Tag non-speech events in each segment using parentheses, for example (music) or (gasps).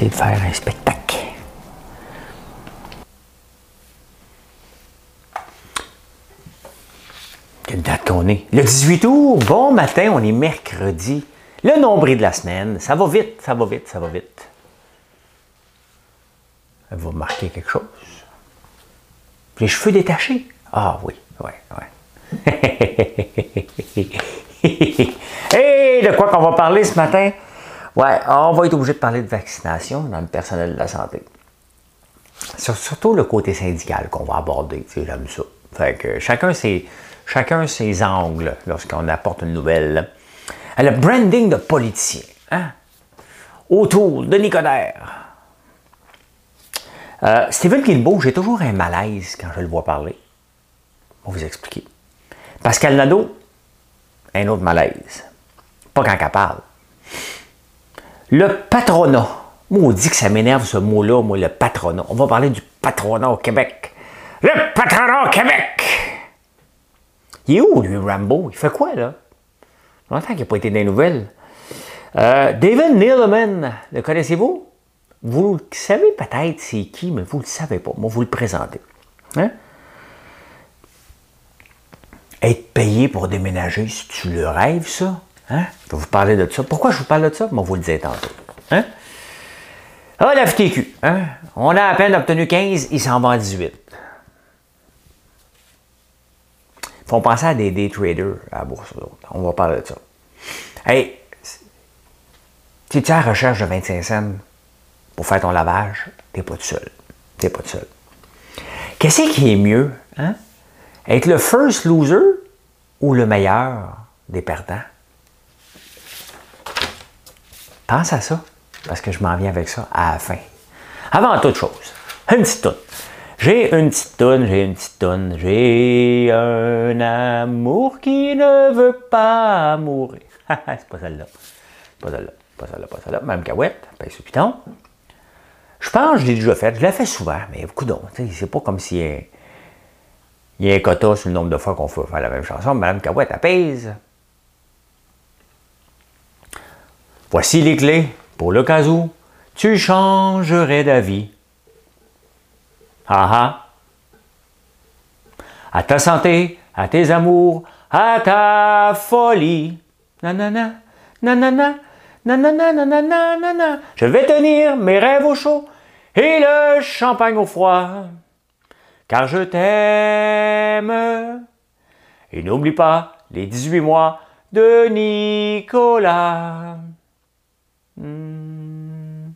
De faire un spectacle. Quelle date qu'on est? Le 18 août, bon matin, on est mercredi. Le nombril de la semaine. Ça va vite, ça va vite, ça va vite. Elle va marquer quelque chose? Les cheveux détachés? Ah oui, oui, oui. Et de quoi qu'on va parler ce matin? Ouais, on va être obligé de parler de vaccination dans le personnel de la santé. Surtout le côté syndical qu'on va aborder, j'aime ça. Fait que chacun ses, chacun ses angles lorsqu'on apporte une nouvelle. Le branding de politicien, hein? Autour de Nicodère. Euh, Stephen Guilbeault, j'ai toujours un malaise quand je le vois parler. On va vous expliquer. Pascal Nadeau, un autre malaise. Pas quand elle parle. Le patronat. Moi, on dit que ça m'énerve ce mot-là, moi, le patronat. On va parler du patronat au Québec. Le patronat au Québec! Il est où, lui, Rambo? Il fait quoi, là? Longtemps qu'il n'a pas été les nouvelles. Euh, David Neeleman, le connaissez-vous? Vous savez peut-être c'est qui, mais vous ne le savez pas. Moi, vous le présentez. Hein? Être payé pour déménager, si tu le rêves, ça? Hein? Je vais vous parler de ça. Pourquoi je vous parle de ça? Moi, vous le dire tantôt. Hein? Ah, la FTQ. Hein? On a à peine obtenu 15, il s'en va à 18. Il faut penser à des day traders à la bourse. On va parler de ça. Hey, tu es à la recherche de 25 cents pour faire ton lavage, t'es pas tout seul. T'es pas tout seul. Qu'est-ce qui est mieux? Hein? Être le first loser ou le meilleur des perdants? Pense à ça, parce que je m'en viens avec ça à la fin. Avant toute chose, une petite toune. J'ai une petite toune, j'ai une petite toune, j'ai un amour qui ne veut pas mourir. (laughs) c'est pas celle-là. Pas celle-là, pas celle-là, pas celle-là. Même Cahouette, pince au piton. Je pense que je l'ai déjà fait. Je l'ai fait souvent, mais beaucoup d'autres. C'est pas comme a, il y a un quota sur le nombre de fois qu'on fait faire la même chanson. Madame Cahouette, apaise. Voici les clés pour le cas où tu changerais d'avis. Ah ah. À ta santé, à tes amours, à ta folie. Nanana, nanana, nanana, nanana, nanana. Je vais tenir mes rêves au chaud et le champagne au froid. Car je t'aime. Et n'oublie pas les 18 mois de Nicolas. Hmm.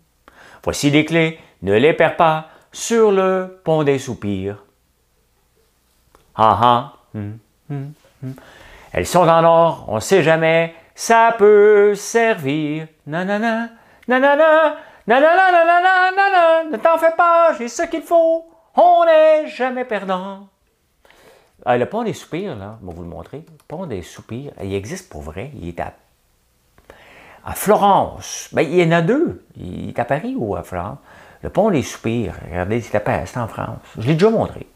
Voici les clés, ne les perds pas sur le pont des soupirs. Ah ah. Hmm, hmm, Elles sont en or, on ne sait jamais, ça peut servir. Nanana, nanana, nanana, nanana, nanana, ne t'en fais pas, j'ai ce qu'il faut, on n'est jamais perdant. Ah, le pont des soupirs, là, je vais vous le montrer. Le pont des soupirs, il existe pour vrai, il est à à Florence. Ben, il y en a deux. Il est à Paris ou à Florence. Le pont des soupirs. Regardez, c'est en France. Je l'ai déjà montré.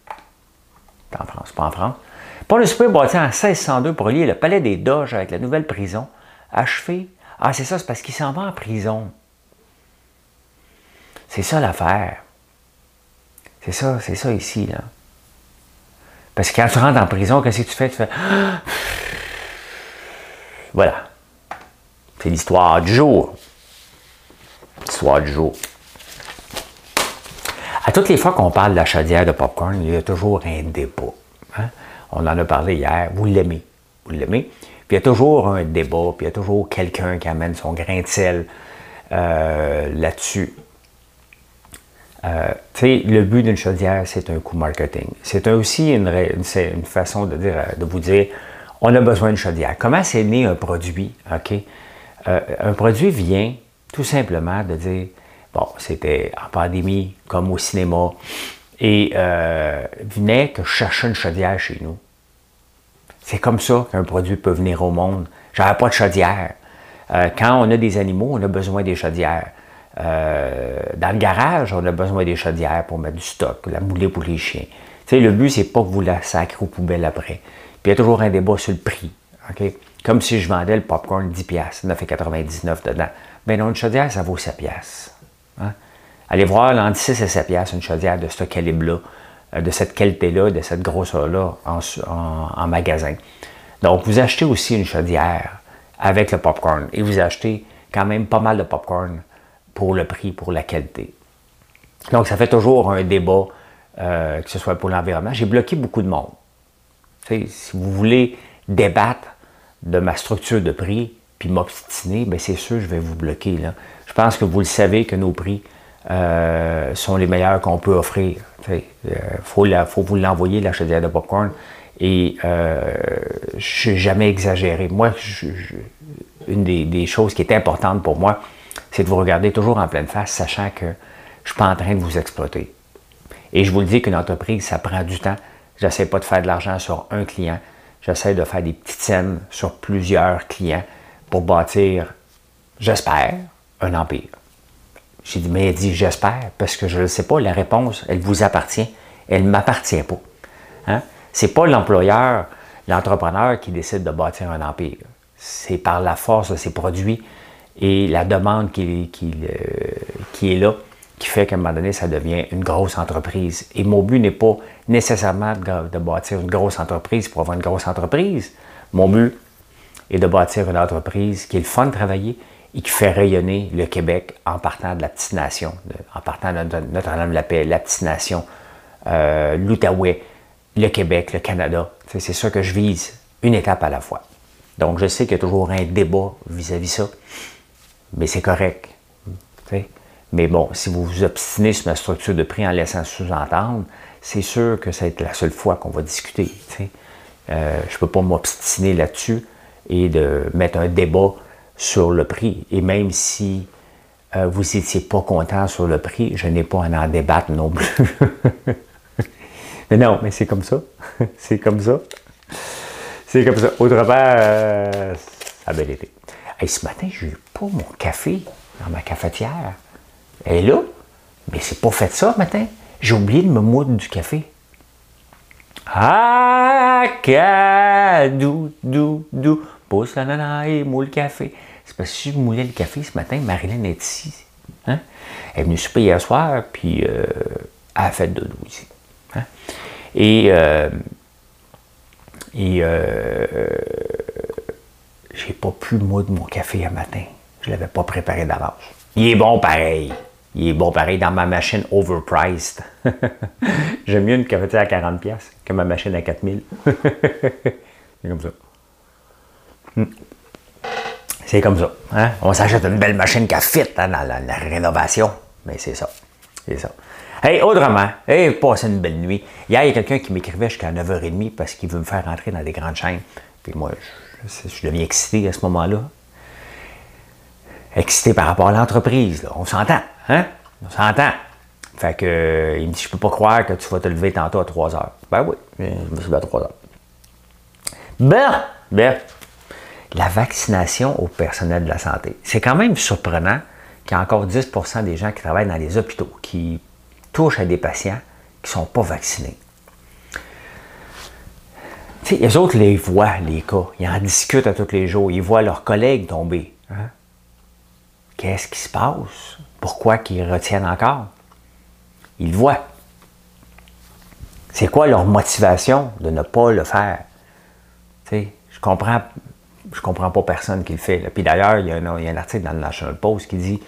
C'est en France, pas en France. Le pont des soupirs bâti en 1602 pour lier le palais des Doges avec la nouvelle prison. Achevé. Ah, c'est ça, c'est parce qu'il s'en va en prison. C'est ça l'affaire. C'est ça, c'est ça ici, là. Parce que quand tu rentres en prison, qu'est-ce que tu fais? Tu fais. (gasps) Voilà. C'est l'histoire du jour. L'histoire du jour. À toutes les fois qu'on parle de la chaudière de popcorn, il y a toujours un débat. Hein? On en a parlé hier. Vous l'aimez. Vous l'aimez. Puis il y a toujours un débat, puis il y a toujours quelqu'un qui amène son grain de sel euh, là-dessus. Euh, le but d'une chaudière, c'est un coup marketing. C'est aussi une, une, façon de, dire, de vous dire, on a besoin d'une chaudière. Comment c'est né un produit? OK? Euh, un produit vient tout simplement de dire, bon, c'était en pandémie, comme au cinéma, et euh, venait que je cherchais une chaudière chez nous. C'est comme ça qu'un produit peut venir au monde. J'avais pas de chaudière. Euh, quand on a des animaux, on a besoin des chaudières. Euh, dans le garage, on a besoin des chaudières pour mettre du stock, la moulée pour les chiens. Tu sais, le but, c'est pas que vous la sacrez aux poubelles après. Puis il y a toujours un débat sur le prix. Comme si je vendais le popcorn 10$, 9,99$ dedans. Ben non, une chaudière, ça vaut 7$. Hein? Allez voir, entre 6 et 7$ une chaudière de ce calibre-là, euh, de cette qualité-là, de cette grosseur-là en, magasin. Donc, vous achetez aussi une chaudière avec le popcorn et vous achetez quand même pas mal de popcorn pour le prix, pour la qualité. Donc, ça fait toujours un débat, euh, que ce soit pour l'environnement. J'ai bloqué beaucoup de monde. si vous voulez débattre de ma structure de prix, puis m'obstiner, bien c'est sûr, je vais vous bloquer. Là. Je pense que vous le savez que nos prix euh, sont les meilleurs qu'on peut offrir. Il euh, faut, vous l'envoyer, la chaudière de popcorn. Et euh, je n'ai jamais exagéré. Moi, une des, choses qui est importante pour moi, c'est de vous regarder toujours en pleine face, sachant que je ne suis pas en train de vous exploiter. Et je vous le dis qu'une entreprise, ça prend du temps. Je n'essaie pas de faire de l'argent sur un client. J'essaie de faire des petites scènes sur plusieurs clients pour bâtir, j'espère, un empire. J'ai dit, mais elle dit, j'espère, parce que je ne sais pas, la réponse, elle vous appartient, elle ne m'appartient pas. Hein? Ce n'est pas l'employeur, l'entrepreneur qui décide de bâtir un empire. C'est par la force de ses produits et la demande qui, qui, qui est là qui fait qu'à un moment donné, ça devient une grosse entreprise. Et mon but n'est pas nécessairement de, bâtir une grosse entreprise pour avoir une grosse entreprise. Mon but est de bâtir une entreprise qui est le fun de travailler, et qui fait rayonner le Québec en partant de la petite nation, en partant de Notre-Dame de la petite nation, euh, l'Outaouais, le Québec, le Canada. C'est ça que je vise, une étape à la fois. Donc, je sais qu'il y a toujours un débat vis-à-vis ça, mais c'est correct. Mais bon, si vous vous obstinez sur ma structure de prix en laissant sous-entendre, c'est sûr que ça va être la seule fois qu'on va discuter. Euh, je ne peux pas m'obstiner là-dessus et de mettre un débat sur le prix. Et même si euh, vous n'étiez pas content sur le prix, je n'ai pas à en débattre non plus. (laughs) mais non, mais c'est comme ça. (laughs) c'est comme ça. C'est comme ça. Autrement, euh, ça bien été. ce matin, je n'ai pas mon café dans ma cafetière. Elle est là, mais c'est pas fait ça matin. J'ai oublié de me moudre du café. Ah, dou, dou, dou pousse la nana et moule le café. C'est parce que si je moulais le café ce matin, Marilyn est ici. Hein? Elle est venue souper hier soir, puis euh, elle a fait dodo ici. Hein? Et, euh, et euh, j'ai pas pu moudre mon café un matin. Je l'avais pas préparé d'avance. Il est bon pareil. Il est bon pareil dans ma machine overpriced. (laughs) J'aime mieux une cafetière à 40$ que ma machine à 4000$. (laughs) C'est comme ça. Hmm. C'est comme ça. Hein? On s'achète une belle machine qui fit hein, dans la, rénovation. Mais c'est ça. C'est ça. Hey, autrement, hey, passez une belle nuit. Hier, il y a quelqu'un qui m'écrivait jusqu'à 9h30 parce qu'il veut me faire rentrer dans des grandes chaînes. Puis moi, je, je deviens excité à ce moment-là. Excité par rapport à l'entreprise. On s'entend. Hein? On s'entend. Fait que, euh, il me dit, je peux pas croire que tu vas te lever tantôt à 3 h Ben oui, je me suis levé à 3 h Ben, ben, la vaccination au personnel de la santé. C'est quand même surprenant qu'il y a encore 10% des gens qui travaillent dans les hôpitaux qui touchent à des patients qui ne sont pas vaccinés. sais, les autres les voient, les cas. Ils en discutent à tous les jours. Ils voient leurs collègues tomber. Hein? Qu'est-ce qui se passe? Pourquoi qu'ils retiennent encore? Ils le voient. C'est quoi leur motivation de ne pas le faire? je comprends je comprends pas personne qui le fait. Puis d'ailleurs, il, y a un article dans le National Post qui dit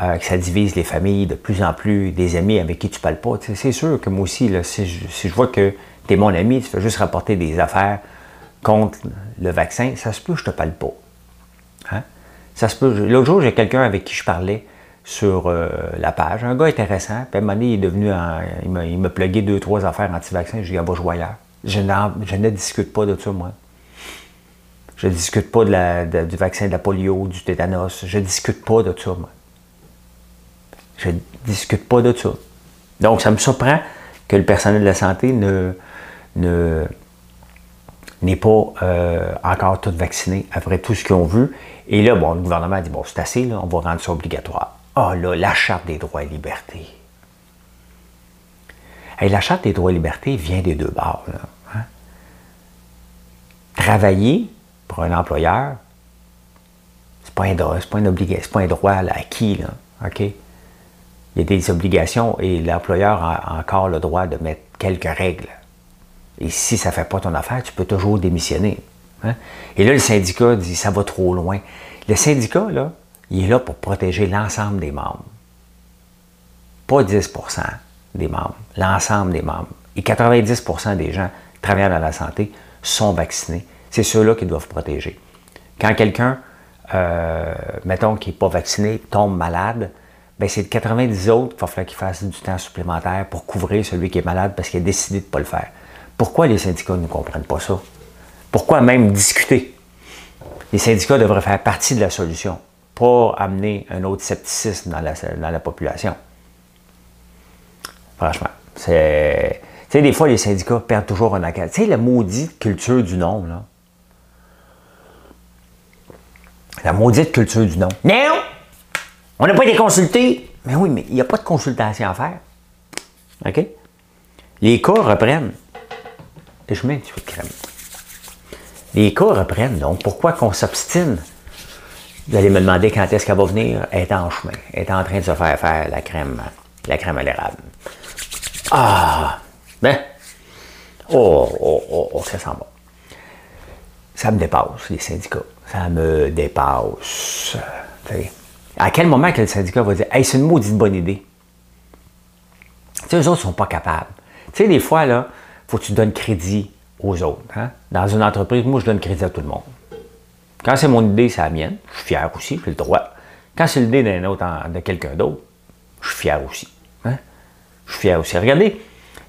euh, que ça divise les familles de plus en plus, des amis avec qui tu parles pas. c'est sûr que moi aussi, si, je, vois que tu es mon ami, tu fais juste rapporter des affaires contre le vaccin, ça se peut que je te parle pas. Hein? Ça se peut. L'autre jour, j'ai quelqu'un avec qui je parlais sur euh, la page, un gars intéressant, puis à un moment donné, il est devenu, il m'a plugué deux, trois affaires anti-vaccin, je lui ai dit, ah, va. Je, ne discute pas de ça, moi. Je ne discute pas de la, du vaccin de la polio, du tétanos. Je ne discute pas de ça, moi. Je ne discute pas de ça. Donc, ça me surprend que le personnel de la santé ne, n'est pas euh, encore tout vacciné après tout ce qu'ils ont vu. Et là, bon, le gouvernement a dit, bon, c'est assez, là, on va rendre ça obligatoire. Ah là, la Charte des droits et libertés. Et la Charte des droits et libertés vient des deux bords. Hein. Travailler pour un employeur, c'est pas un pas c'est pas un droit acquis, là? Il y a des obligations et l'employeur a encore le droit de mettre quelques règles. Et si ça ne fait pas ton affaire, tu peux toujours démissionner. Hein? Et là, le syndicat dit ça va trop loin. Le syndicat, là, il est là pour protéger l'ensemble des membres. Pas 10% des membres, l'ensemble des membres. Et 90% des gens travaillant dans la santé sont vaccinés. C'est ceux-là qui doivent protéger. Quand quelqu'un, euh, mettons, qui n'est pas vacciné, tombe malade, ben c'est de 90 autres qu'il va falloir qu'il fasse du temps supplémentaire pour couvrir celui qui est malade parce qu'il a décidé de ne pas le faire. Pourquoi les syndicats ne comprennent pas ça? Pourquoi même discuter? Les syndicats devraient faire partie de la solution, pas amener un autre scepticisme dans la, population. Franchement, c'est. Tu sais, des fois, les syndicats perdent toujours un accord. Tu sais, la maudite culture du nom, là. La maudite culture du nom. Non! On n'a pas été consultés. Mais oui, mais il n'y a pas de consultation à faire. OK? Les cas reprennent. Je mets un petit peu de crème. Les cas reprennent, donc pourquoi qu'on s'obstine? Vous allez me demander quand est-ce qu'elle va venir. Elle est en chemin. Elle est en train de se faire faire la crème, la crème à l'érable. Ah! Ben! Oh, oh, oh, oh, ça sent bon. Ça me dépasse, les syndicats. Ça me dépasse. À quel moment que le syndicat va dire Hey, c'est une maudite bonne idée? Tu eux autres ne sont pas capables. Tu sais, des fois, là, faut que tu donnes crédit aux autres. Hein? Dans une entreprise, moi, je donne crédit à tout le monde. Quand c'est mon idée, c'est la mienne. Je suis fier aussi, j'ai le droit. Quand c'est l'idée d'un autre, de quelqu'un d'autre, je suis fier aussi. Hein? Je suis fier aussi. Regardez,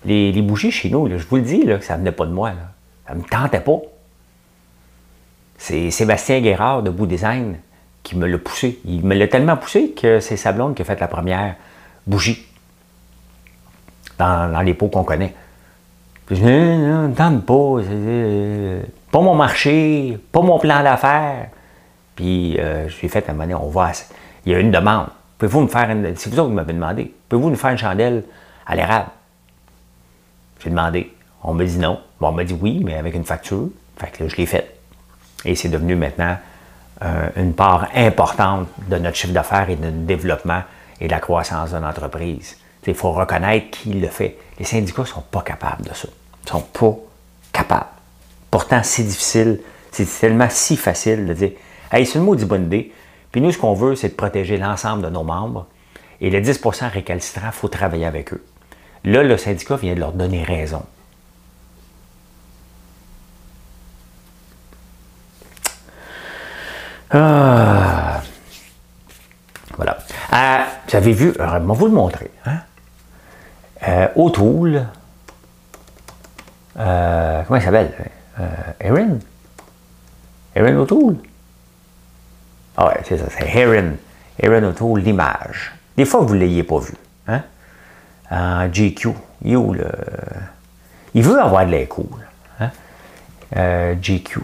les, bougies chez nous, je vous le dis, ça ne venait pas de moi. Ça ne me tentait pas. C'est Sébastien Guérard de Bout Design qui me l'a poussé. Il me l'a tellement poussé que c'est sa blonde qui a fait la première bougie dans les pots qu'on connaît. Je dis, non, non, tente pas, pas mon marché, pas mon plan d'affaires. Puis euh, je ai fait à un moment on va, il y a une demande. Pouvez-vous me faire une, c'est vous autres qui m'avez demandé, pouvez-vous nous faire une chandelle à l'érable? J'ai demandé. On m'a dit non. Bon, on m'a dit oui, mais avec une facture. Fait que là, je l'ai faite. Et c'est devenu maintenant euh, une part importante de notre chiffre d'affaires et de notre développement et de la croissance de l'entreprise. Il faut reconnaître qui le fait. Les syndicats ne sont pas capables de ça. Sont pas capables. Pourtant, c'est difficile. C'est tellement si facile de dire Hey, c'est une maudite bonne idée. Puis nous, ce qu'on veut, c'est de protéger l'ensemble de nos membres. Et les 10% récalcitrants, il faut travailler avec eux. Là, le syndicat vient de leur donner raison. Ah. Voilà. Euh, vous avez vu, je vais vous le montrer. Hein? Euh, euh, comment il s'appelle? Euh, Erin? Erin O'Toole? Ah ouais, c'est ça, c'est Erin. Erin O'Toole, l'image. Des fois, vous ne l'ayez pas vu. Hein? GQ, il, le... il veut avoir de l'air cool. Hein? Euh, GQ.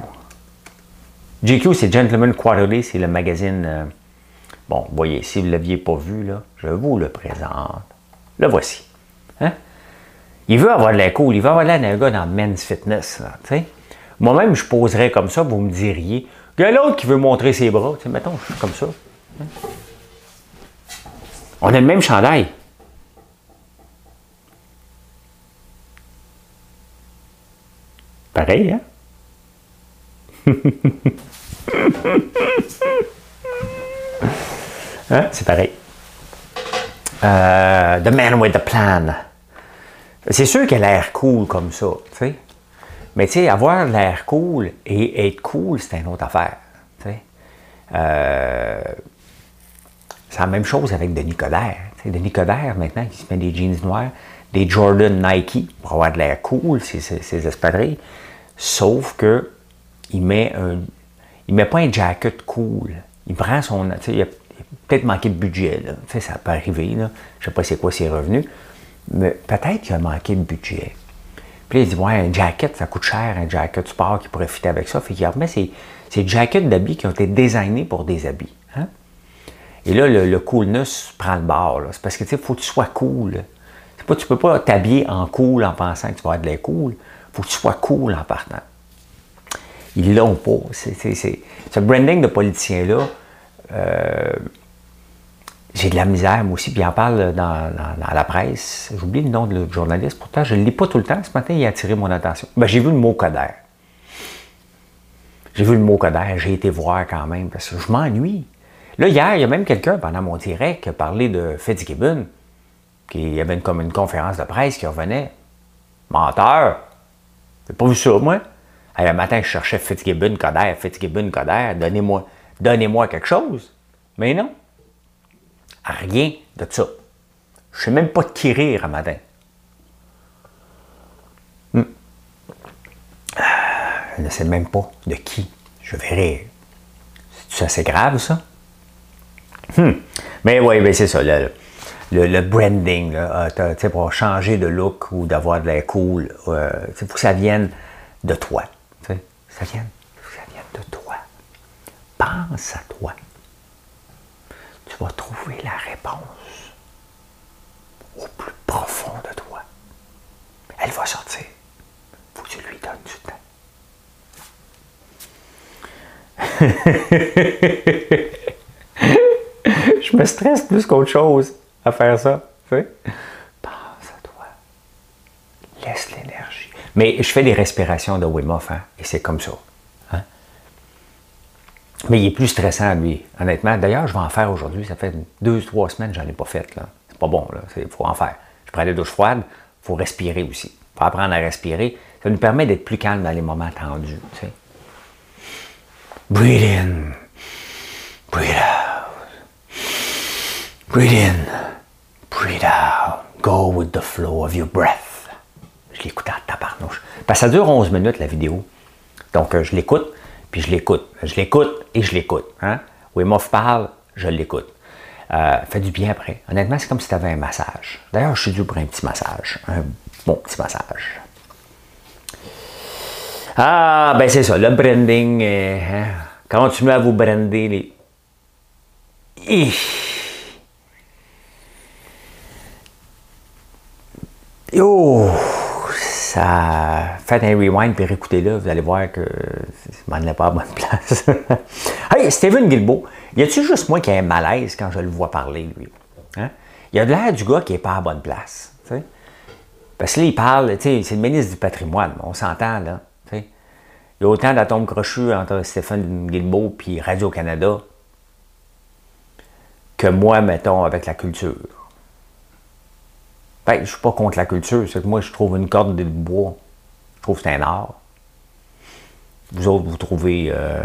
GQ, c'est Gentleman Quarterly, c'est le magazine. Bon, voyez, si vous ne l'aviez pas vu, là, je vous le présente. Le voici. Hein? Il veut avoir de la cool, il veut avoir l'air d'un gars dans men's fitness. Moi-même, je poserais comme ça, vous me diriez. Il y a l'autre qui veut montrer ses bras. mettons, je suis comme ça. On a le même chandail. Pareil, hein? (laughs) hein? C'est pareil. Euh, the man with the plan. C'est sûr qu'elle a l'air cool comme ça, tu sais. Mais tu sais, avoir l'air cool et être cool, c'est une autre affaire. Tu sais. Euh, c'est la même chose avec Denis Coderre. sais, Denis Coderre, maintenant, il se met des jeans noirs, des Jordan Nike pour avoir de l'air cool, ses, ses, espadrilles. Sauf que il met un. Il met pas un jacket cool. Il prend son. Il, peut-être manqué de budget. Là. Tu sais, ça peut arriver. Là. Je ne sais pas c'est quoi ses revenus. Peut-être qu'il a manqué de budget. Puis là, il dit Ouais, un jacket, ça coûte cher, un jacket sport qui pourrait fitter avec ça. Fait qu'il remet ces, ces jackets d'habits qui ont été designés pour des habits. Hein? Et là, le, coolness prend le bord. C'est parce que tu sais, faut que tu sois cool. Pas, tu peux pas t'habiller en cool en pensant que tu vas être de l'air cool. Faut que tu sois cool en partant. Ils l'ont pas. Ce branding de politicien-là, euh, j'ai de la misère, moi aussi, puis il en parle dans, la presse. J'oublie le nom de l'autre journaliste, pourtant je ne le lis pas tout le temps. Ce matin, il a attiré mon attention. Ben, j'ai vu le mot Coder. J'ai vu le mot Coder, j'ai été voir quand même, parce que je m'ennuie. Là, hier, il y a même quelqu'un pendant mon direct qui a parlé de Fitzgibbon, qui y avait une, comme une conférence de presse qui revenait. Menteur! J'ai pas vu ça, moi? le matin, je cherchais Fitzgibbon, Coder, Fitzgibbon, Coder, donnez-moi donnez quelque chose. Mais non. Rien de ça. Je sais même pas de qui rire à matin. Hmm. Je ne sais même pas de qui je verrai. C'est assez grave, ça? Hmm. Mais oui, ben c'est ça. Le, branding, euh, pour changer de look ou d'avoir de l'air cool, euh, il faut que ça vienne de toi. Ça vienne, ça vienne de toi. Pense à toi trouver la réponse au plus profond de toi. Elle va sortir. Faut que tu lui donnes du temps. (laughs) je me stresse plus qu'autre chose à faire ça. Pense à toi. Laisse l'énergie. Mais je fais des respirations de Wim Hof, hein, et c'est comme ça. Mais il est plus stressant, lui, honnêtement. D'ailleurs, je vais en faire aujourd'hui. Ça fait deux, trois semaines que je n'en ai pas fait. C'est pas bon, là. Il faut en faire. Je prends des douches froides, il faut respirer aussi. Il faut apprendre à respirer. Ça nous permet d'être plus calme dans les moments tendus. Breathe in. Breathe out. Breathe in. Breathe out. Go with the flow of your breath. Je l'écoute à tabarnouche. Parce que ça dure 11 minutes, la vidéo. Donc, euh, je l'écoute puis je l'écoute. Je l'écoute et je l'écoute. Hein? Wim Hof parle, je l'écoute. Euh, fait du bien après. Honnêtement, c'est comme si tu avais un massage. D'ailleurs, je suis dû pour un petit massage. Un bon petit massage. Ah, ben c'est ça, le branding. Euh, hein? Continuez à vous brander les. Oh! ça. Faites un rewind et réécoutez-le, vous allez voir que je m'en allait pas à bonne place. (laughs) hey, Steven Guilbeault, y a-tu juste moi qui ai un malaise quand je le vois parler, lui? Hein? Il a de l'air du gars qui n'est pas à bonne place. Parce que là, il parle, c'est le ministre du patrimoine, on s'entend, là. Il y a autant d'atomes crochus entre Stéphane Guilbeault et Radio-Canada que moi, mettons, avec la culture. Je ben, je suis pas contre la culture, c'est que moi, je trouve une corde de bois. Je trouve que c'est un art. Vous autres, vous trouvez, euh,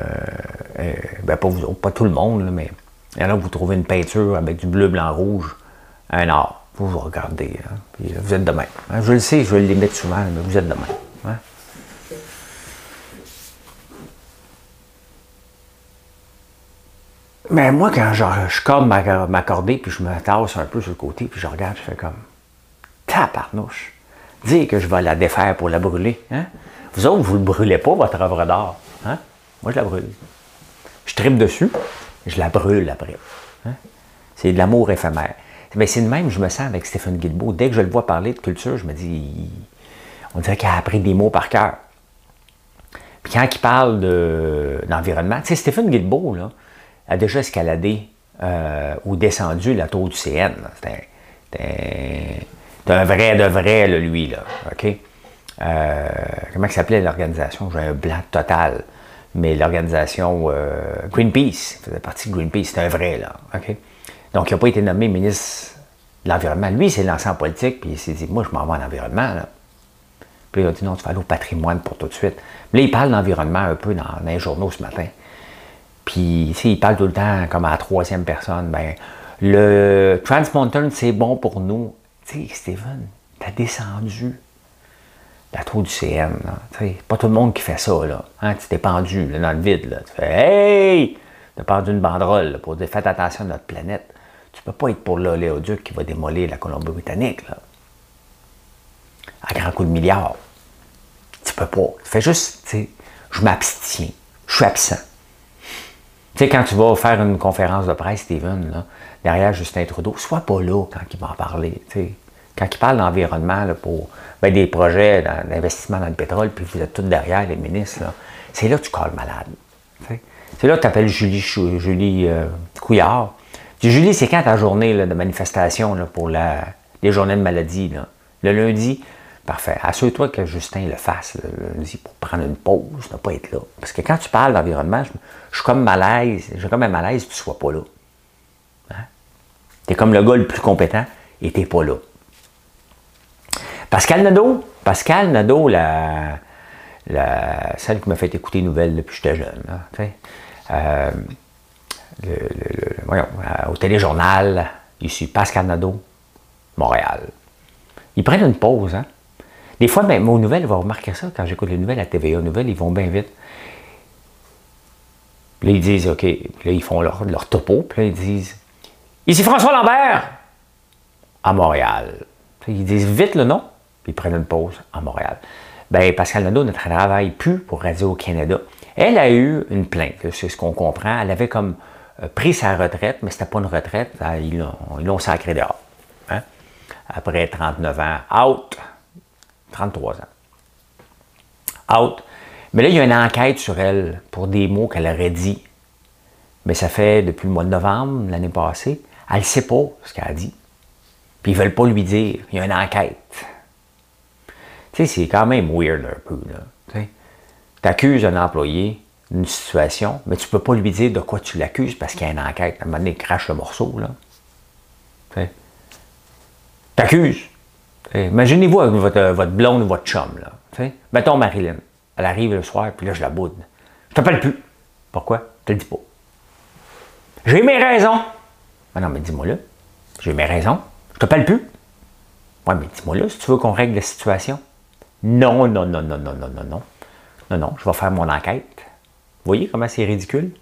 euh, ben pas vous autres, pas tout le monde, mais il y vous trouvez une peinture avec du bleu, blanc, rouge, un art. Vous vous regardez, hein, vous êtes de même. Hein. Je le sais, je le mettre souvent, mais vous êtes de même. Hein? Mais moi, quand je, je corde ma, cordée, puis je me tasse un peu sur le côté, puis je regarde, je fais comme taparnouche. Dire que je vais la défaire pour la brûler. Hein? Vous autres, vous ne brûlez pas, votre œuvre d'art. Hein? Moi, je la brûle. Je tripe dessus, je la brûle après. Hein? C'est de l'amour éphémère. Mais c'est de même, je me sens avec Stéphane Guilbeault. Dès que je le vois parler de culture, je me dis, on dirait qu'il a appris des mots par cœur. Puis quand il parle d'environnement, tu sais, Stéphane Guilbeault, là, a déjà escaladé euh, ou descendu la tour du CN. C'était c'est un vrai de vrai, lui, là. OK? Euh, comment s'appelait l'organisation? J'ai un blanc total. Mais l'organisation euh, Greenpeace, faisait partie de Greenpeace, c'est un vrai, là. OK? Donc, il n'a pas été nommé ministre de l'Environnement. Lui, il s'est lancé en politique, puis il s'est dit, moi, je m'en vais en environnement, là. Puis il a dit, non, tu vas aller au patrimoine pour tout de suite. là, il parle d'environnement un peu dans, les journaux ce matin. Puis, il parle tout le temps comme à la troisième personne. Ben, le Trans Mountain, c'est bon pour nous. Tu sais, Steven, t'as descendu la tour du CN. Là. Pas tout le monde qui fait ça. Là. Hein, tu t'es pendu dans le vide. Là. Tu fais Hey! de prendre une banderole pour dire faites attention à notre planète. Tu peux pas être pour l'oléoduc qui va démolir la Colombie-Britannique. Là. À grand coup de milliards. Tu peux pas. Fais juste, tu sais, je m'abstiens. Je suis absent. Tu sais, quand tu vas faire une conférence de presse, Steven, derrière Justin Trudeau, sois pas là quand il va en parler. Quand il parle d'environnement pour ben, des projets d'investissement dans le pétrole, puis vous êtes tous derrière, les ministres, c'est là que tu colles malade. C'est là que tu appelles Julie, Julie euh, Couillard. Julie, c'est quand ta journée de manifestation pour la, les journées de maladie? Le lundi, parfait. Assure-toi que Justin le fasse le lundi pour prendre une pause, ne pas être là. Parce que quand tu parles d'environnement, je, suis comme malaise, j'ai comme un malaise que tu ne sois pas là. Hein? Tu es comme le gars le plus compétent et tu n'es pas là. Pascal Nadeau, Pascal Nadeau, la, celle qui m'a fait écouter les nouvelles depuis que j'étais jeune, euh, voyons, euh, au téléjournal, ici, Pascal Nadeau, Montréal. Ils prennent une pause, hein? Des fois, même aux nouvelles, ils vont remarquer ça quand j'écoute les nouvelles à TVA Nouvelles, ils vont bien vite. Puis là, ils disent, OK, puis là, ils font leur, topo, puis là, ils disent, Ici François Lambert, à Montréal. Ils disent vite le nom, puis ils prennent une pause à Montréal. Bien, Pascal Nadeau ne travaille plus pour Radio-Canada. Elle a eu une plainte, c'est ce qu'on comprend. Elle avait comme euh, pris sa retraite, mais ce n'était pas une retraite. Ils l'ont sacré dehors. Hein. Après 39 ans, out. 33 ans. Out. Mais là, il y a une enquête sur elle pour des mots qu'elle aurait dit. Mais ça fait depuis le mois de novembre, l'année passée. Elle ne sait pas ce qu'elle a dit. Puis ils ne veulent pas lui dire. Il y a une enquête. Tu sais, c'est quand même weird un peu. Tu accuses un employé d'une situation, mais tu ne peux pas lui dire de quoi tu l'accuses parce qu'il y a une enquête. À un moment donné, il crache le morceau. Tu accuses. Imaginez-vous avec votre, votre, blonde ou votre chum. Là, Mettons Marilyn. Elle arrive le soir, puis là, je la boude. Je t'appelle plus. Pourquoi? Je te le dis pas. J'ai mes raisons. Ben non, mais dis-moi là. J'ai mes raisons. Je t'appelle plus. Ouais, mais dis-moi là si tu veux qu'on règle la situation. Non, non, non, non, non, non, non, non. Non, non, je vais faire mon enquête. Vous voyez comment c'est ridicule?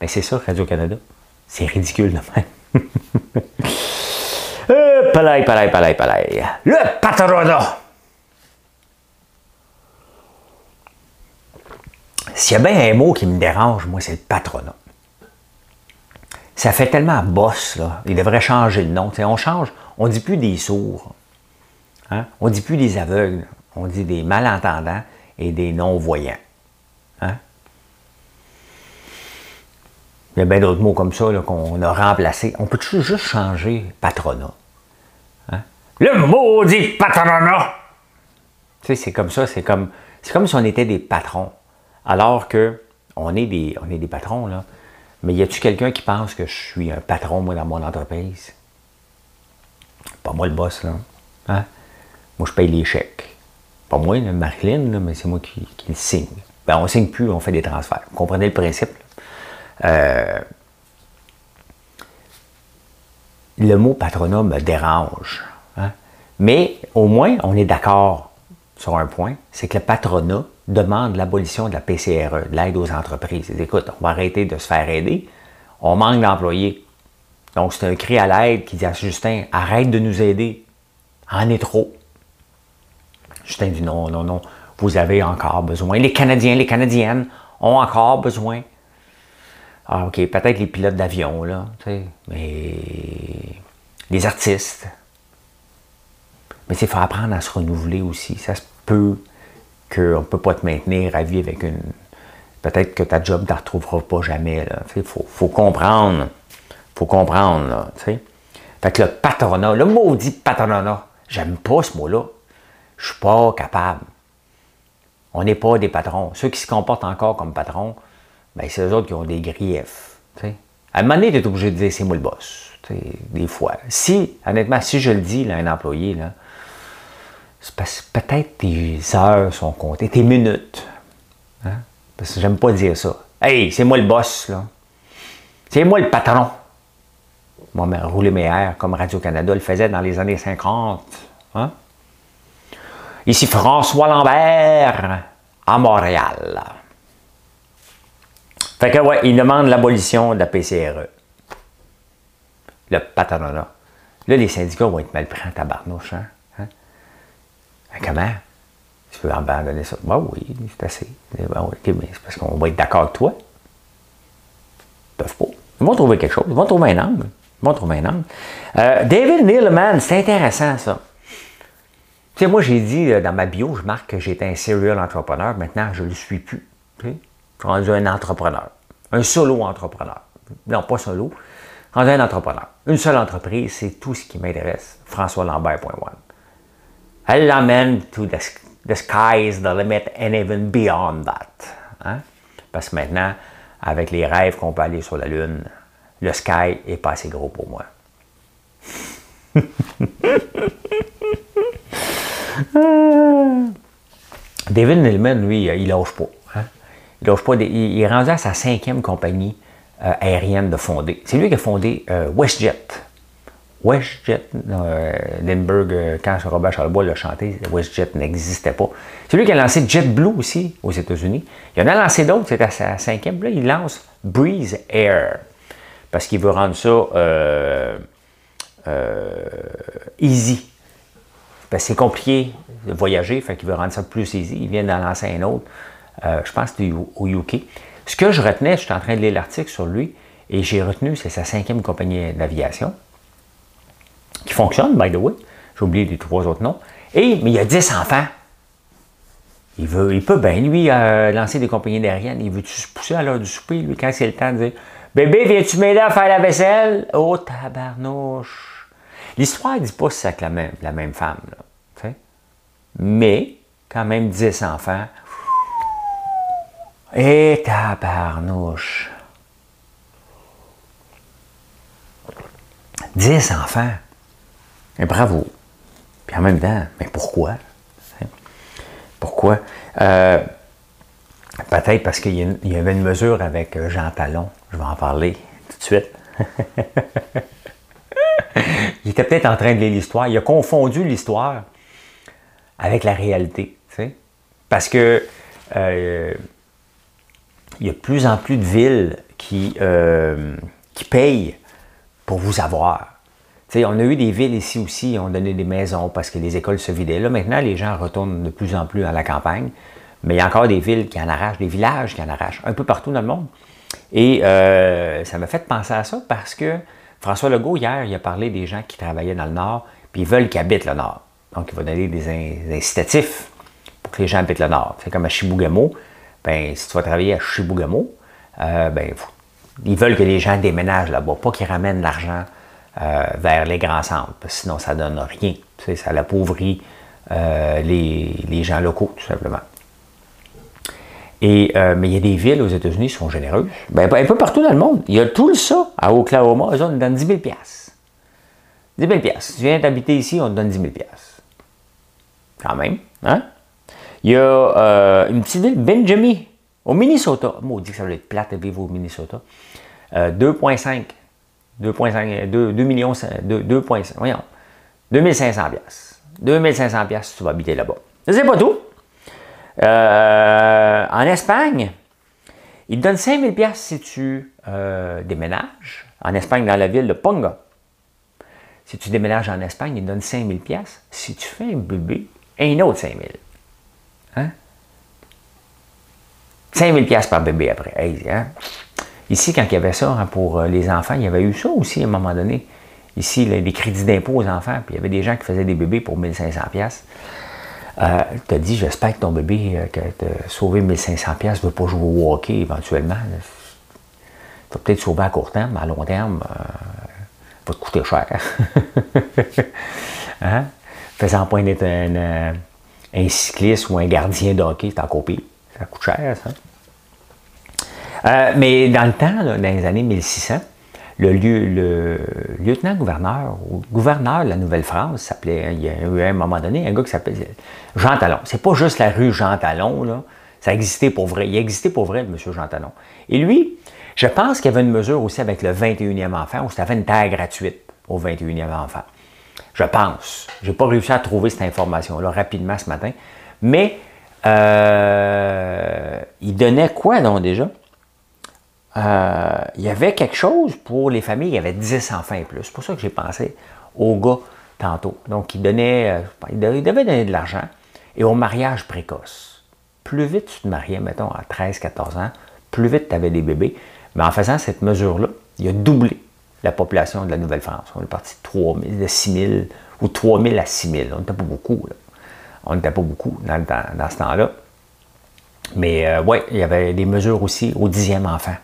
Ben c'est ça, Radio-Canada. C'est ridicule de même. (laughs) euh, palais, palais, palais, palais. Le patronat! S'il y a bien un mot qui me dérange, moi, c'est le patronat. Ça fait tellement boss, là. Il devrait changer le nom. on change, on ne dit plus des sourds. Hein? On ne dit plus des aveugles on dit des malentendants et des non-voyants. Il y a bien d'autres mots comme ça qu'on a remplacés. On peut juste changer patronat. Hein? Le maudit patronat! Tu sais, c'est comme ça, c'est comme, c'est comme si on était des patrons. Alors que on est des, on est des patrons, là. Mais y a-tu quelqu'un qui pense que je suis un patron, moi, dans mon entreprise? Pas moi le boss, là. Hein? Moi, je paye les chèques. Pas moi, Marilyn, mais c'est moi qui, le signe. Ben, on ne signe plus, on fait des transferts. Vous comprenez le principe? Euh, le mot patronat me dérange. Hein. Mais au moins, on est d'accord sur un point, c'est que le patronat demande l'abolition de la PCRE, de l'aide aux entreprises. Écoute, on va arrêter de se faire aider. On manque d'employés. Donc, c'est un cri à l'aide qui dit à Justin, arrête de nous aider. En est trop. Justin dit non, non, non, vous avez encore besoin. Les Canadiens, les Canadiennes ont encore besoin. Ah, OK, peut-être les pilotes d'avion, là, mais les artistes. Mais il faut apprendre à se renouveler aussi. Ça se peut qu'on ne peut pas te maintenir à vie avec une. Peut-être que ta job, tu ne la retrouveras pas jamais. Il faut, faut, comprendre. faut comprendre. Là, fait que le patronat, le maudit patronat, j'aime pas ce mot-là. Je suis pas capable. On n'est pas des patrons. Ceux qui se comportent encore comme patrons, ben, c'est eux autres qui ont des griefs. À un moment donné, tu es obligé de dire c'est moi le boss. Des fois. Si, honnêtement, si je le dis à un employé, là, c'est parce que peut-être tes heures sont comptées, tes minutes. Hein? Parce que j'aime pas dire ça. Hey, c'est moi le boss, là. C'est moi le patron. Moi, rouler mes airs comme Radio-Canada le faisait dans les années 50. Hein? Ici François Lambert à Montréal. Fait que, ouais, il demande l'abolition de la PCRE. Le patronat. Là, les syndicats vont être mal pris en tabarnouche, hein? hein? Comment? Tu peux abandonner ça? Ben oui, c'est assez. Ben oui, mais c'est parce qu'on va être d'accord avec toi. Ils peuvent pas. Ils vont trouver quelque chose. Ils vont trouver un angle. Ils vont trouver un angle. Euh, David Neilman, c'est intéressant, ça. Tu sais, moi, j'ai dit euh, dans ma bio, je marque que j'étais un serial entrepreneur. Maintenant, je ne le suis plus. Je suis rendu un entrepreneur. Un solo entrepreneur. Non, pas solo. Rendu un entrepreneur. Une seule entreprise, c'est tout ce qui m'intéresse. FrançoisLambert.one. Elle l'amène to the, the sky is the limit and even beyond that. Hein? Parce que maintenant, avec les rêves qu'on peut aller sur la Lune, le sky est pas assez gros pour moi. (laughs) David Nillman, lui, il lâche pas. Il est rendu à sa cinquième compagnie euh, aérienne de fonder. C'est lui qui a fondé euh, WestJet. WestJet, euh, Lindbergh, quand Robert Charlebois l'a chanté, WestJet n'existait pas. C'est lui qui a lancé JetBlue aussi aux États-Unis. Il en a lancé d'autres, c'était à sa cinquième. Là, il lance Breeze Air parce qu'il veut rendre ça easy. Parce que c'est compliqué de voyager, fait qu'il veut rendre ça plus easy. Il vient d'en lancer un autre, je pense au UK. Ce que je retenais, je suis en train de lire l'article sur lui, et j'ai retenu, c'est sa cinquième compagnie d'aviation, qui fonctionne, by the way. J'ai oublié les trois autres noms. Et, mais il a 10 enfants. Il, veut, il peut bien, lui, euh, lancer des compagnies aériennes. Il veut-tu se pousser à l'heure du souper, lui, quand c'est le temps de dire Bébé, viens-tu m'aider à faire la vaisselle Oh, tabarnouche L'histoire ne dit pas si c'est la même, la même femme, là, mais quand même 10 enfants. Et tabarnouche. 10 enfants. Et bravo. Puis en même temps, mais pourquoi? Pourquoi? Euh, peut-être parce qu'il y avait une mesure avec euh, Jean Talon. Je vais en parler tout de suite. (laughs) il était peut-être en train de lire l'histoire. Il a confondu l'histoire avec la réalité. Parce que euh, il y a de plus en plus de villes qui, qui payent pour vous avoir on a eu des villes ici aussi, on donné des maisons parce que les écoles se vidaient. Là, maintenant, les gens retournent de plus en plus à la campagne, mais il y a encore des villes qui en arrachent, des villages qui en arrachent, un peu partout dans le monde. Et euh, ça m'a fait penser à ça parce que François Legault, hier, il a parlé des gens qui travaillaient dans le Nord, puis ils veulent qu'ils habitent le Nord. Donc, il va donner des incitatifs pour que les gens habitent le Nord. C'est comme à Chibougamau. Ben, si tu vas travailler à Chibougamau, euh, ben, ils veulent que les gens déménagent là-bas, pas qu'ils ramènent l'argent euh, vers les grands centres, parce que sinon ça ne donne rien. ça l'appauvrit euh, les, gens locaux, tout simplement. Et, euh, mais il y a des villes aux États-Unis qui sont généreuses. Ben, un peu partout dans le monde. Il y a tout ça à Oklahoma, eux, on nous donne 10 000 10 000 Tu viens d'habiter ici, on te donne 10 000 Quand même. Hein? Il y a une petite ville, Benjamin, au Minnesota. Maudit que ça va être plate de vivre au Minnesota. 2,5 2,5, 2, 2 millions, 2, 2, voyons, 2500 pièces. 2500 pièces tu vas habiter là-bas. C'est pas tout. Euh, en Espagne, ils te donnent 5000 pièces si tu euh, déménages. En Espagne, dans la ville de Ponga. Si tu déménages en Espagne, ils te donnent 5000 pièces. Si tu fais un bébé, un autre 5000. Hein? 5000 pièces par bébé après. hein? Ici, quand il y avait ça hein, pour euh, les enfants, il y avait eu ça aussi à un moment donné. Ici, les crédits d'impôt aux enfants, puis il y avait des gens qui faisaient des bébés pour 1500 pièces. Euh, tu as dit, j'espère que ton bébé, euh, que tu as sauvé 1500 pièces, ne veut pas jouer au hockey éventuellement. Il va peut-être sauver à court terme, mais à long terme, euh, va te coûter cher. (laughs) hein? Faisant point d'être un, un, cycliste ou un gardien de hockey, c'est encore pire. Ça coûte cher, ça. Euh, mais dans le temps, dans les années 1600, le, le lieutenant-gouverneur, ou gouverneur de la Nouvelle-France, s'appelait, il y a eu à un moment donné un gars qui s'appelait Jean Talon. C'est pas juste la rue Jean Talon, là. Ça existait pour vrai. Il existait pour vrai, monsieur Jean Talon. Et lui, je pense qu'il y avait une mesure aussi avec le 21e enfant, où c'était une terre gratuite au 21e enfant. Je pense. Je n'ai pas réussi à trouver cette information-là rapidement ce matin. Mais euh, il donnait quoi, donc, déjà? euh, il y avait quelque chose pour les familles, il y avait 10 enfants et plus. C'est pour ça que j'ai pensé au gars tantôt. Donc, il, donnait, euh, il devait donner de l'argent. Et au mariage précoce. Plus vite tu te mariais, mettons, à 13-14 ans, plus vite tu avais des bébés. Mais en faisant cette mesure-là, il a doublé la population de la Nouvelle-France. On est parti de, 3 000, de 6 000 ou 3 000 à 6 000. On n'était pas beaucoup. On n'était pas beaucoup dans, dans ce temps-là. Mais euh, oui, il y avait des mesures aussi au dixième enfant.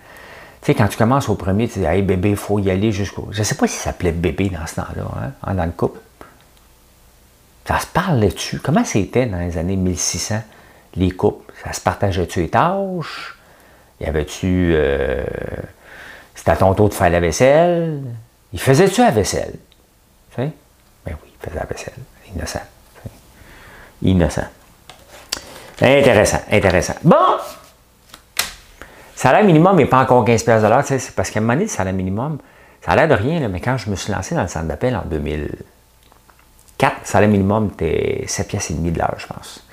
Tu sais, quand tu commences au premier, tu dis, hey bébé, il faut y aller jusqu'au. Je ne sais pas si ça s'appelait bébé dans ce temps-là, hein, dans le couple. Ça se là-dessus. Comment c'était dans les années 1600, les couples? Ça se partageait-tu les tâches? Y avait-tu. Euh, c'était à ton tour de faire la vaisselle? Il faisait-tu la vaisselle? Tu sais? Ben oui, il faisait la vaisselle. Innocent. Innocent. Intéressant, intéressant. Bon! Salaire minimum n'est pas encore 15 de l'heure, c'est parce qu'à un moment donné, le salaire minimum, ça a l'air de rien, mais quand je me suis lancé dans le centre d'appel en 2004, le salaire minimum était 7 pièces et demi de l'heure, je pense.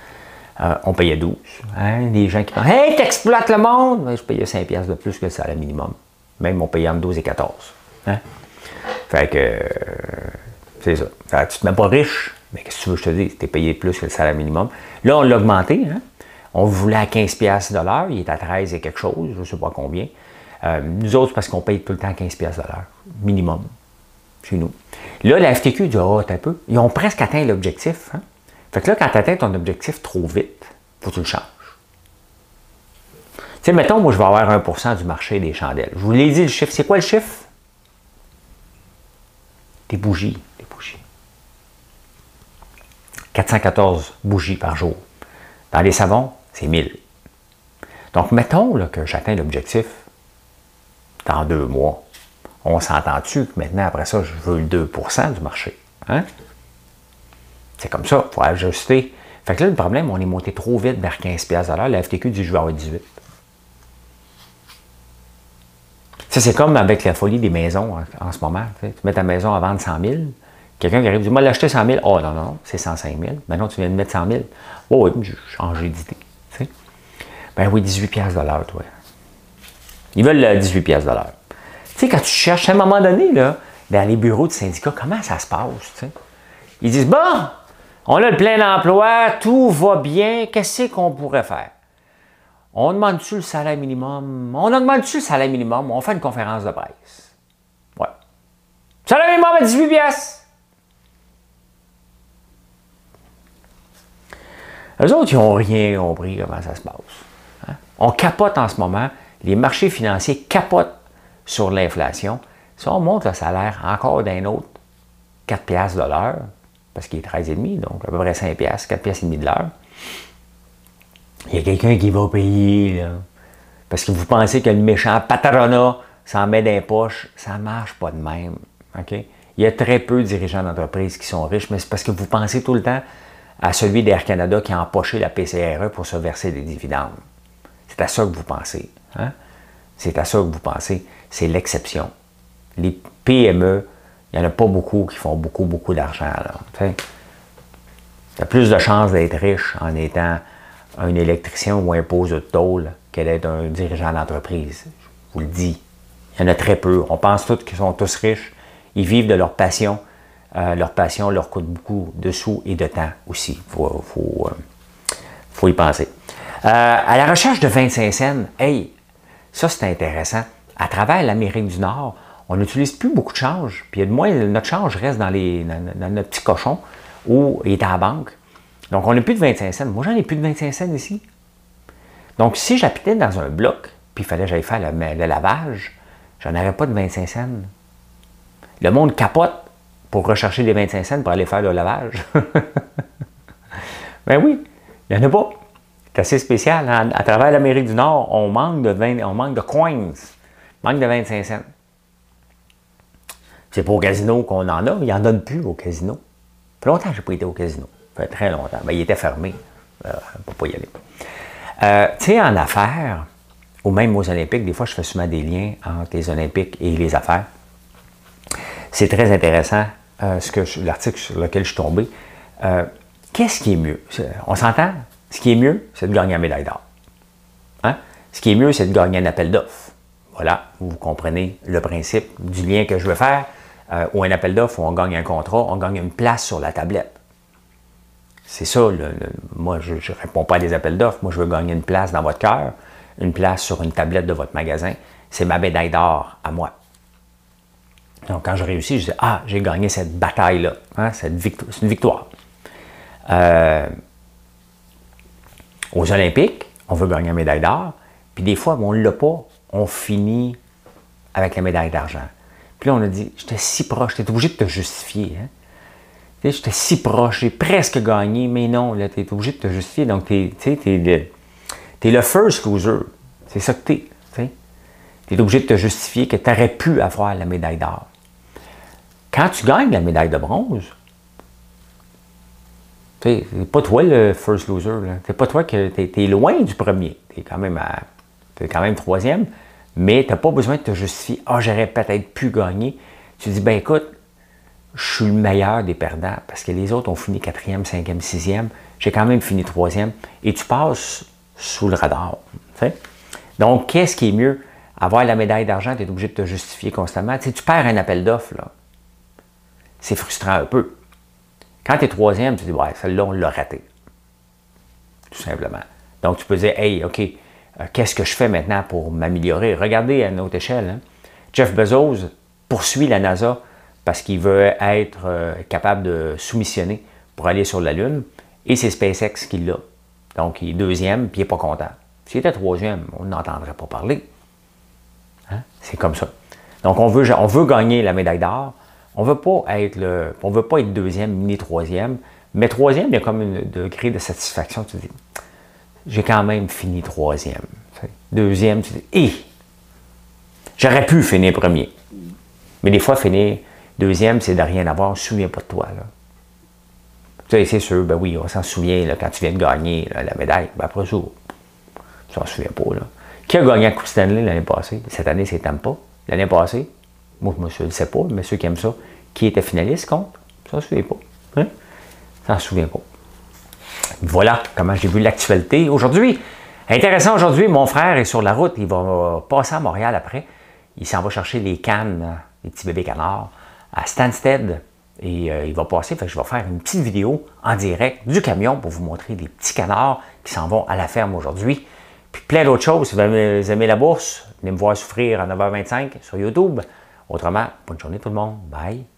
Euh, on payait 12. Hein? Les gens qui pensent Hey, t'exploites le monde! je payais 5 pièces de plus que le salaire minimum. Même on payait entre 12 et 14. Hein? Fait que euh, c'est ça. Fait que tu te mets pas riche, mais qu'est-ce que tu veux je te dise? Tu es payé plus que le salaire minimum. Là, on l'a augmenté. Hein? On voulait à 15 pièces de l'heure. Il est à 13 et quelque chose, je ne sais pas combien. Euh, nous autres, parce qu'on paye tout le temps 15 pièces de l'heure, minimum, chez nous. Là, la FTQ dit, oh, un peu. Ils ont presque atteint l'objectif. Hein? Fait que là, quand tu atteins ton objectif trop vite, faut que tu le changes. Tu sais, mettons, moi, je vais avoir 1% du marché des chandelles. Je vous l'ai dit, le chiffre. C'est quoi le chiffre? Des bougies. 414 bougies par jour. Dans les savons, c'est 1000. Donc, mettons que j'atteins l'objectif dans deux mois. On s'entend-tu que maintenant, après ça, je veux le 2% du marché? Hein? C'est comme ça, il faut ajuster. Fait que là, le problème, on est monté trop vite vers 15 à l'heure. La FTQ dit je vais avoir 18. Ça, c'est comme avec la folie des maisons en, ce moment. Tu mets ta maison à vendre 100 000, Quelqu'un qui arrive dit Moi, l'acheter 100 000. Oh non, non, c'est 105 000. Maintenant, tu viens de mettre 100 000. Oh oui, j'ai changé d'idée. Ben oui, 18 pièces de l'heure, toi. Ils veulent 18 pièces de l'heure. Tu sais, quand tu cherches, à un moment donné, là, dans les bureaux du syndicat, comment ça se passe? Ils disent Bon, on a le plein emploi, tout va bien, qu'est-ce qu'on pourrait faire? On demande-tu le salaire minimum? On augmente-tu le salaire minimum? On fait une conférence de presse. Ouais. Salaire minimum à 18 pièces. Eux autres, ils n'ont rien compris comment ça se passe. Hein? On capote en ce moment. Les marchés financiers capotent sur l'inflation. Si on monte le salaire encore d'un autre 4 piastres de l'heure, parce qu'il est 13,5, donc à peu près 5 piastres, 4 piastres et demi de l'heure, il y a quelqu'un qui va payer, là. Parce que vous pensez que le méchant patronat s'en met dans les poches, ça ne marche pas de même. Il y a très peu de dirigeants d'entreprise qui sont riches, mais c'est parce que vous pensez tout le temps à celui d'Air Canada qui a empoché la PCRE pour se verser des dividendes. C'est à ça que vous pensez. Hein? C'est à ça que vous pensez. C'est l'exception. Les PME, il n'y en a pas beaucoup qui font beaucoup, beaucoup d'argent. Tu as plus de chances d'être riche en étant un électricien ou un pose de tôle que d'être un dirigeant d'entreprise. Je vous le dis. Il y en a très peu. On pense tous qu'ils sont tous riches. Ils vivent de leur passion euh, leur passion leur coûte beaucoup de sous et de temps aussi. Il faut, euh, y penser. Euh, à la recherche de 25 cents, hey, ça c'est intéressant. À travers l'Amérique du Nord, on n'utilise plus beaucoup de change. Puis de moins, notre change reste dans, les, notre petit cochon ou est à la banque. Donc on n'a plus de 25 cents. Moi, j'en ai plus de 25 cents ici. Donc si j'habitais dans un bloc, puis il fallait que j'aille faire le, le lavage, j'en aurais pas de 25 cents. Le monde capote pour rechercher des 25 cents pour aller faire le lavage. (laughs) ben oui, il n'y en a pas. C'est assez spécial. Hein. À, travers l'Amérique du Nord, on manque de, 20, on manque de coins, on manque de 25 cents. C'est pas au casino qu'on en a, il n'y en donne plus au casino. Longtemps que je n'ai pas été au casino. Ça fait très longtemps. Ben, il était fermé. Euh, ne pas y aller. Euh, tu sais, en affaires, ou même aux Olympiques, des fois, je fais souvent des liens entre les Olympiques et les affaires. C'est très intéressant euh, l'article sur lequel je suis tombé. Qu'est-ce qui est mieux? On s'entend? Ce qui est mieux, c'est de gagner un médaille d'or. Hein? Ce qui est mieux, c'est de gagner un appel d'offres. Voilà, vous comprenez le principe du lien que je veux faire. Ou un appel d'offres on gagne un contrat, on gagne une place sur la tablette. C'est ça, moi je ne réponds pas à des appels d'offres, moi je veux gagner une place dans votre cœur, une place sur une tablette de votre magasin. C'est ma médaille d'or à moi. Donc quand je réussis, je dis Ah, j'ai gagné cette bataille-là, hein, c'est une victoire. Euh, aux Olympiques, on veut gagner une médaille d'or, puis des fois, on ne l'a pas, on finit avec la médaille d'argent. Puis là, on a dit, j'étais si proche, t'es obligé de te justifier. Hein? J'étais si proche, j'ai presque gagné, mais non, là, t'es obligé de te justifier. Donc, tu es, le, es le first loser. C'est ça que t'es. Tu es obligé de te justifier que tu aurais pu avoir la médaille d'or. Quand tu gagnes la médaille de bronze, c'est pas toi le first loser. C'est pas toi que tu es, loin du premier. Tu es quand même es quand même troisième, mais tu n'as pas besoin de te justifier. Ah, j'aurais peut-être pu gagner. Tu dis, ben écoute, je suis le meilleur des perdants parce que les autres ont fini quatrième, cinquième, sixième. J'ai quand même fini troisième. Et tu passes sous le radar. Donc, qu'est-ce qui est mieux? Avoir la médaille d'argent, tu es obligé de te justifier constamment. Tu, perds un appel d'offres, C'est frustrant un peu. Quand tu es troisième, tu dis, ouais, celle-là, on l'a raté. Tout simplement. Donc, tu peux dire, hey, OK, euh, qu'est-ce que je fais maintenant pour m'améliorer? Regardez à notre échelle. Hein. Jeff Bezos poursuit la NASA parce qu'il veut être euh, capable de soumissionner pour aller sur la Lune. Et c'est SpaceX qui l'a. Donc, il est deuxième, puis il n'est pas content. S'il était troisième, on n'entendrait pas parler. Hein? C'est comme ça. Donc, on veut, on veut gagner la médaille d'or. On ne veut pas être on veut pas être deuxième ni troisième. Mais troisième, il y a comme un degré de satisfaction. Tu dis, j'ai quand même fini troisième. Deuxième, tu dis, hé, j'aurais pu finir premier. Mais des fois, finir deuxième, c'est de rien avoir, ne souvient pas de toi. Tu sais, c'est sûr, ben oui, on s'en souvient quand tu viens de gagner la médaille. Ben après ça, tu s'en souviens pas. Qui a gagné à Coupe Stanley l'année passée? Cette année, c'est pas. L'année passée, moi, je ne sais pas, mais ceux qui aiment ça, qui était finaliste contre? Ça ne se souvient pas. Hein? Ça ne se souvient pas. Voilà comment j'ai vu l'actualité aujourd'hui. Intéressant aujourd'hui, mon frère est sur la route, il va passer à Montréal après. Il s'en va chercher les cannes, les petits bébés canards, à Stansted. Et euh, il va passer, fait que je vais faire une petite vidéo en direct du camion pour vous montrer des petits canards qui s'en vont à la ferme aujourd'hui. Puis plein d'autres choses. Si vous aimez la bourse, venez me voir souffrir à 9h25 sur YouTube. Autrement, bonne journée tout le monde. Bye.